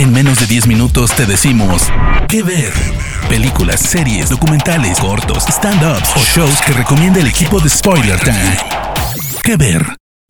En menos de 10 minutos te decimos qué ver. Películas, series, documentales, cortos, stand-ups o shows que recomienda el equipo de Spoiler Time. ¿Qué ver?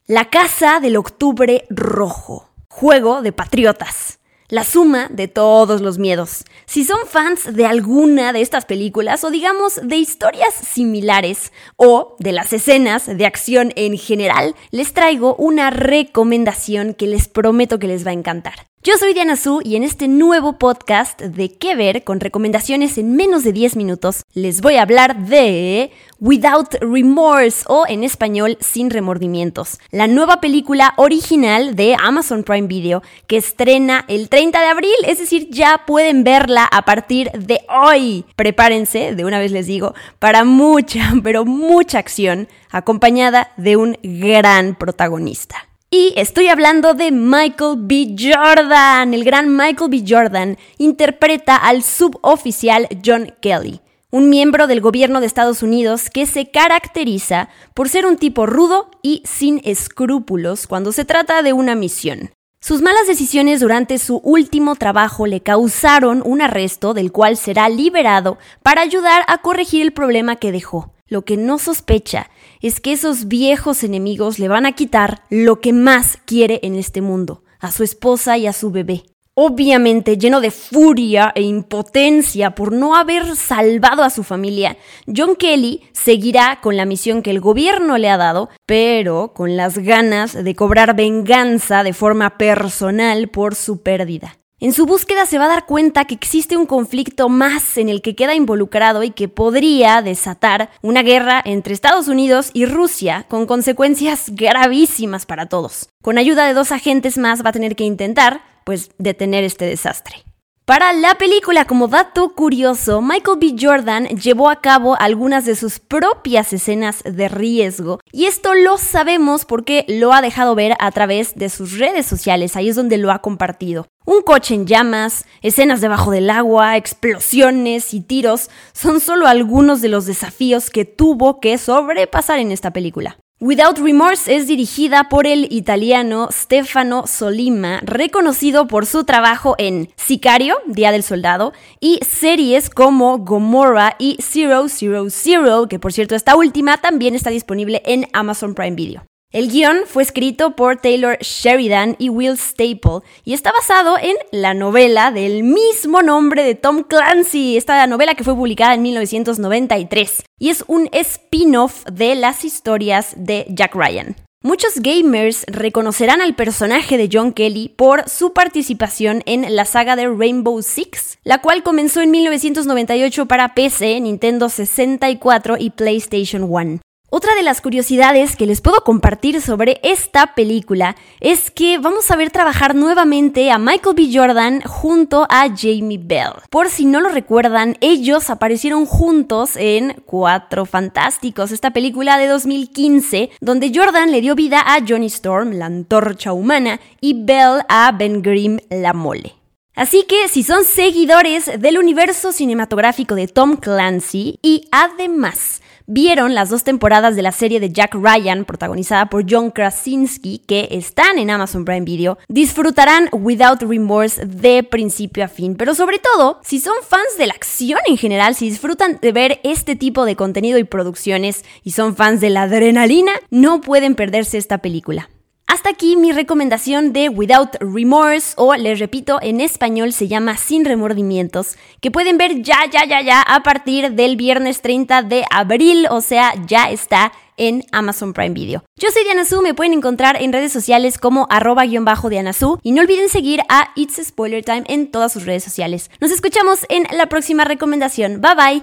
La Casa del Octubre Rojo. Juego de Patriotas la suma de todos los miedos. Si son fans de alguna de estas películas o digamos de historias similares o de las escenas de acción en general, les traigo una recomendación que les prometo que les va a encantar. Yo soy Diana Su y en este nuevo podcast de qué ver con recomendaciones en menos de 10 minutos les voy a hablar de Without Remorse o en español Sin remordimientos, la nueva película original de Amazon Prime Video que estrena el 30 de abril, es decir, ya pueden verla a partir de hoy. Prepárense, de una vez les digo, para mucha, pero mucha acción acompañada de un gran protagonista. Y estoy hablando de Michael B. Jordan. El gran Michael B. Jordan interpreta al suboficial John Kelly, un miembro del gobierno de Estados Unidos que se caracteriza por ser un tipo rudo y sin escrúpulos cuando se trata de una misión. Sus malas decisiones durante su último trabajo le causaron un arresto del cual será liberado para ayudar a corregir el problema que dejó. Lo que no sospecha es que esos viejos enemigos le van a quitar lo que más quiere en este mundo, a su esposa y a su bebé. Obviamente lleno de furia e impotencia por no haber salvado a su familia, John Kelly seguirá con la misión que el gobierno le ha dado, pero con las ganas de cobrar venganza de forma personal por su pérdida. En su búsqueda se va a dar cuenta que existe un conflicto más en el que queda involucrado y que podría desatar una guerra entre Estados Unidos y Rusia con consecuencias gravísimas para todos. Con ayuda de dos agentes más va a tener que intentar, pues, detener este desastre. Para la película, como dato curioso, Michael B. Jordan llevó a cabo algunas de sus propias escenas de riesgo y esto lo sabemos porque lo ha dejado ver a través de sus redes sociales, ahí es donde lo ha compartido. Un coche en llamas, escenas debajo del agua, explosiones y tiros son solo algunos de los desafíos que tuvo que sobrepasar en esta película. Without Remorse es dirigida por el italiano Stefano Solima, reconocido por su trabajo en Sicario, Día del Soldado, y series como Gomorrah y Zero Zero Zero, que por cierto esta última también está disponible en Amazon Prime Video. El guion fue escrito por Taylor Sheridan y Will Staple y está basado en la novela del mismo nombre de Tom Clancy, esta novela que fue publicada en 1993 y es un spin-off de las historias de Jack Ryan. Muchos gamers reconocerán al personaje de John Kelly por su participación en la saga de Rainbow Six, la cual comenzó en 1998 para PC, Nintendo 64 y PlayStation 1. Otra de las curiosidades que les puedo compartir sobre esta película es que vamos a ver trabajar nuevamente a Michael B. Jordan junto a Jamie Bell. Por si no lo recuerdan, ellos aparecieron juntos en Cuatro Fantásticos, esta película de 2015, donde Jordan le dio vida a Johnny Storm, la antorcha humana, y Bell a Ben Grimm, la mole. Así que si son seguidores del universo cinematográfico de Tom Clancy y además vieron las dos temporadas de la serie de Jack Ryan, protagonizada por John Krasinski, que están en Amazon Prime Video, disfrutarán Without Remorse de principio a fin. Pero sobre todo, si son fans de la acción en general, si disfrutan de ver este tipo de contenido y producciones y son fans de la adrenalina, no pueden perderse esta película. Hasta aquí mi recomendación de Without Remorse o les repito, en español se llama Sin remordimientos, que pueden ver ya, ya, ya, ya a partir del viernes 30 de abril, o sea, ya está en Amazon Prime Video. Yo soy Diana Su, me pueden encontrar en redes sociales como arroba guion bajo Diana Su y no olviden seguir a It's Spoiler Time en todas sus redes sociales. Nos escuchamos en la próxima recomendación. Bye bye.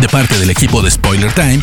De parte del equipo de Spoiler Time,